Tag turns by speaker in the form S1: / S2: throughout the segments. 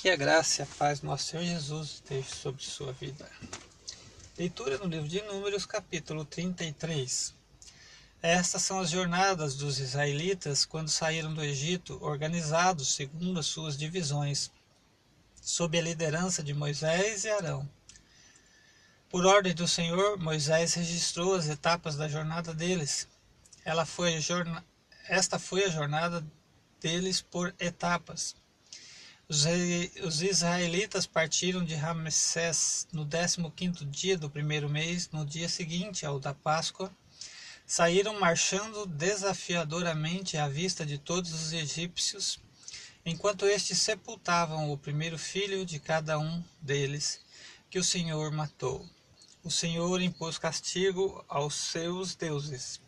S1: Que a graça e a paz nosso Senhor Jesus esteja sobre sua vida. Leitura no livro de Números, capítulo 33. Estas são as jornadas dos israelitas quando saíram do Egito, organizados segundo as suas divisões, sob a liderança de Moisés e Arão. Por ordem do Senhor, Moisés registrou as etapas da jornada deles. Ela foi jorna... Esta foi a jornada deles por etapas. Os israelitas partiram de Ramsés no 15º dia do primeiro mês, no dia seguinte ao da Páscoa. Saíram marchando desafiadoramente à vista de todos os egípcios, enquanto estes sepultavam o primeiro filho de cada um deles, que o Senhor matou. O Senhor impôs castigo aos seus deuses.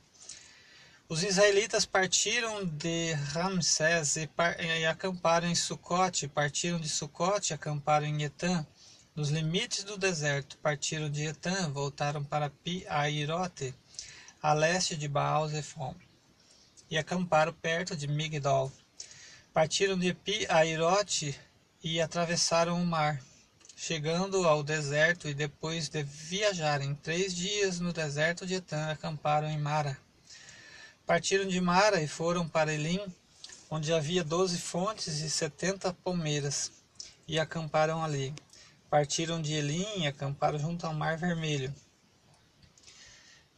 S1: Os israelitas partiram de Ramsés e, e acamparam em Sucote, partiram de Sucote e acamparam em Etã, nos limites do deserto. Partiram de Etã, voltaram para Pi-Airote, a leste de Baal-Zephon, e acamparam perto de Migdol. Partiram de Pi-Airote e atravessaram o mar, chegando ao deserto e depois de viajarem três dias no deserto de Etã, acamparam em Mara. Partiram de Mara e foram para Elim, onde havia doze fontes e setenta palmeiras, e acamparam ali. Partiram de Elim e acamparam junto ao Mar Vermelho.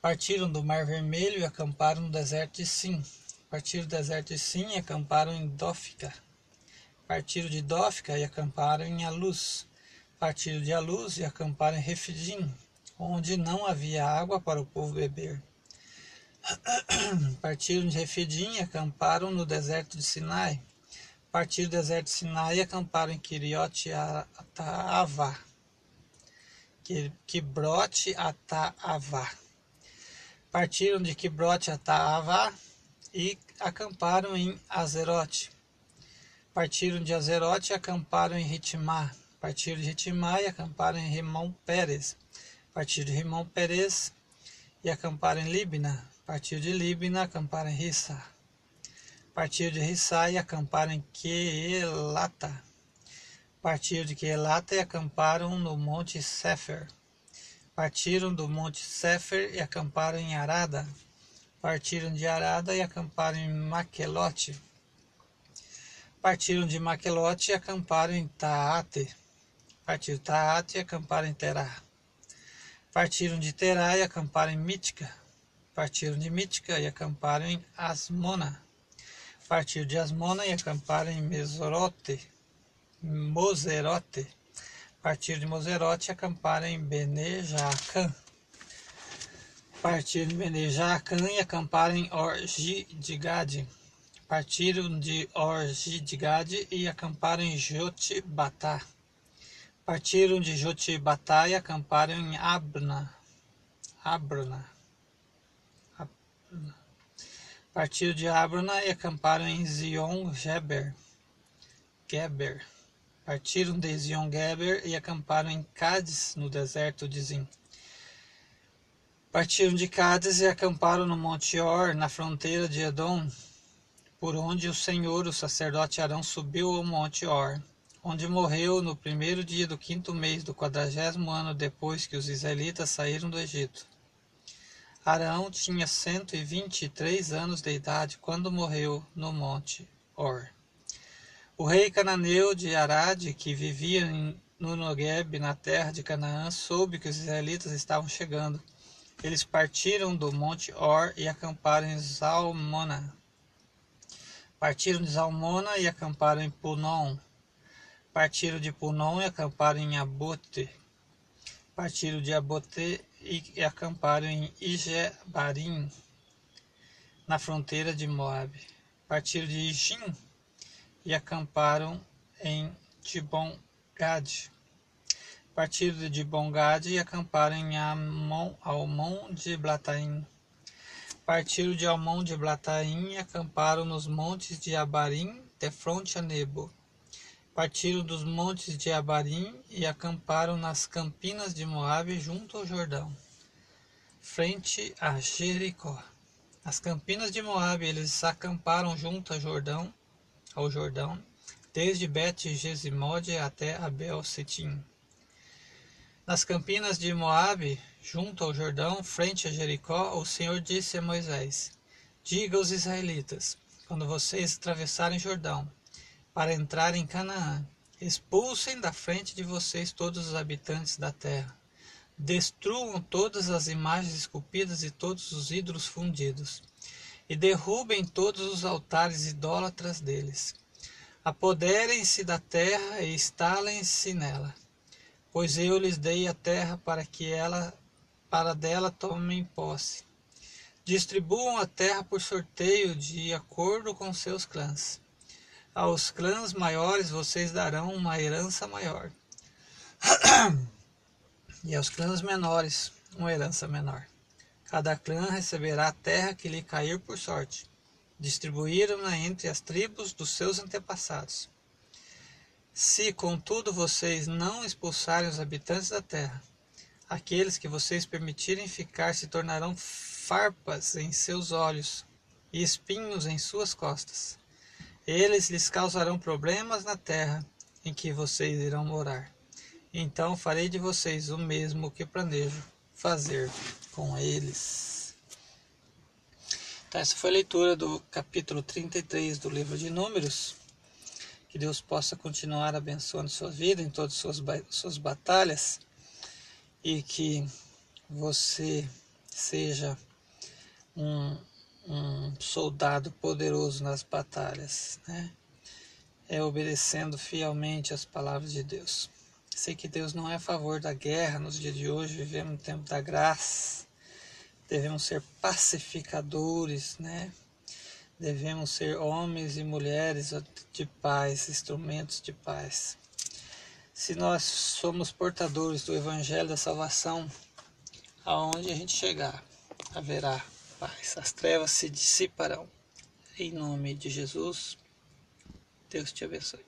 S1: Partiram do Mar Vermelho e acamparam no deserto de Sim. Partiram do deserto de Sim e acamparam em Dófica. Partiram de Dófica e acamparam em Aluz. Partiram de Aluz e acamparam em Refidim, onde não havia água para o povo beber. Partiram de Refidim e acamparam no deserto de Sinai. Partiram do deserto de Sinai e acamparam em Kiriot Ataavá. Kibrote Ataavá. Partiram de Kibrote Ataavá e acamparam em Azerote. Partiram de Azerote e acamparam em Ritimá. Partiram de Ritimá e acamparam em Rimão Pérez. Partiram de Rimão Pérez e acamparam em Libna. Partiu de Libna, acamparam em Rissa. Partiu de Rissa e acamparam em Quelata. Partiram de Quelata e acamparam no Monte Sefer. Partiram do Monte Sefer e acamparam em Arada. Partiram de Arada e acamparam em Maquelote. Partiram de Maquelote e acamparam em Taate. Partiram de Taate e acamparam em Terá. Partiram de Terá e acamparam em Mítica Partiram de Mítica e acamparam em Asmona. Partiram de Asmona e acamparam em Mesorote, Moserote. Partiram de Moserote e acamparam em Benejacã. Partiram de Benejacã e acamparam em Orgi de Gade. Partiram de Orgi de Gade e acamparam em Jotibatá. Partiram de Jotibatá e acamparam em Abna. Abrona. Partiram de Abrona e acamparam em Zion-Geber. Geber. Partiram de Zion-Geber e acamparam em Cádiz, no deserto de Zin. Partiram de Cádiz e acamparam no Monte Or, na fronteira de Edom, por onde o Senhor, o sacerdote Arão, subiu ao Monte Or, onde morreu no primeiro dia do quinto mês do quadragésimo ano depois que os israelitas saíram do Egito. Arão tinha cento e vinte e três anos de idade quando morreu no monte Or. O rei cananeu de Arad, que vivia no Nogueb, na terra de Canaã, soube que os israelitas estavam chegando. Eles partiram do monte Or e acamparam em Zalmona. Partiram de Zalmona e acamparam em Punon. Partiram de Punon e acamparam em Abote. Partiram de Abote e acamparam em Ijebarim, na fronteira de Moabe. Partiram de Ijim e acamparam em Dibon-Gad. Partiram de Dibon-Gad e acamparam em Amon, Almon de Blataim. Partiram de Almon de Blataim e acamparam nos montes de Abarim, de fronte a Nebo. Partiram dos montes de Abarim e acamparam nas campinas de Moabe junto ao Jordão, frente a Jericó. As campinas de Moabe eles acamparam junto ao Jordão, ao Jordão, desde Bet-Gesimode até Abel-Setim. Nas campinas de Moabe, junto ao Jordão, frente a Jericó, o Senhor disse a Moisés: Diga aos israelitas: quando vocês atravessarem Jordão para entrar em Canaã, expulsem da frente de vocês todos os habitantes da terra. Destruam todas as imagens esculpidas e todos os ídolos fundidos, e derrubem todos os altares idólatras deles Apoderem-se da terra e instalem-se nela, pois eu lhes dei a terra para que ela para dela tomem posse. Distribuam a terra por sorteio de acordo com seus clãs. Aos clãs maiores vocês darão uma herança maior. e aos clãs menores uma herança menor. Cada clã receberá a terra que lhe cair por sorte distribuíram-na entre as tribos dos seus antepassados. Se, contudo, vocês não expulsarem os habitantes da terra, aqueles que vocês permitirem ficar se tornarão farpas em seus olhos e espinhos em suas costas. Eles lhes causarão problemas na terra em que vocês irão morar. Então farei de vocês o mesmo que planejo fazer com eles. Então, essa foi a leitura do capítulo 33 do livro de Números. Que Deus possa continuar abençoando sua vida em todas as suas, suas batalhas e que você seja um, um soldado poderoso nas batalhas, né? É obedecendo fielmente as palavras de Deus. Sei que Deus não é a favor da guerra nos dias de hoje, vivemos no tempo da graça devemos ser pacificadores, né? Devemos ser homens e mulheres de paz, instrumentos de paz. Se nós somos portadores do Evangelho da Salvação, aonde a gente chegar, haverá paz. As trevas se dissiparão. Em nome de Jesus, Deus te abençoe.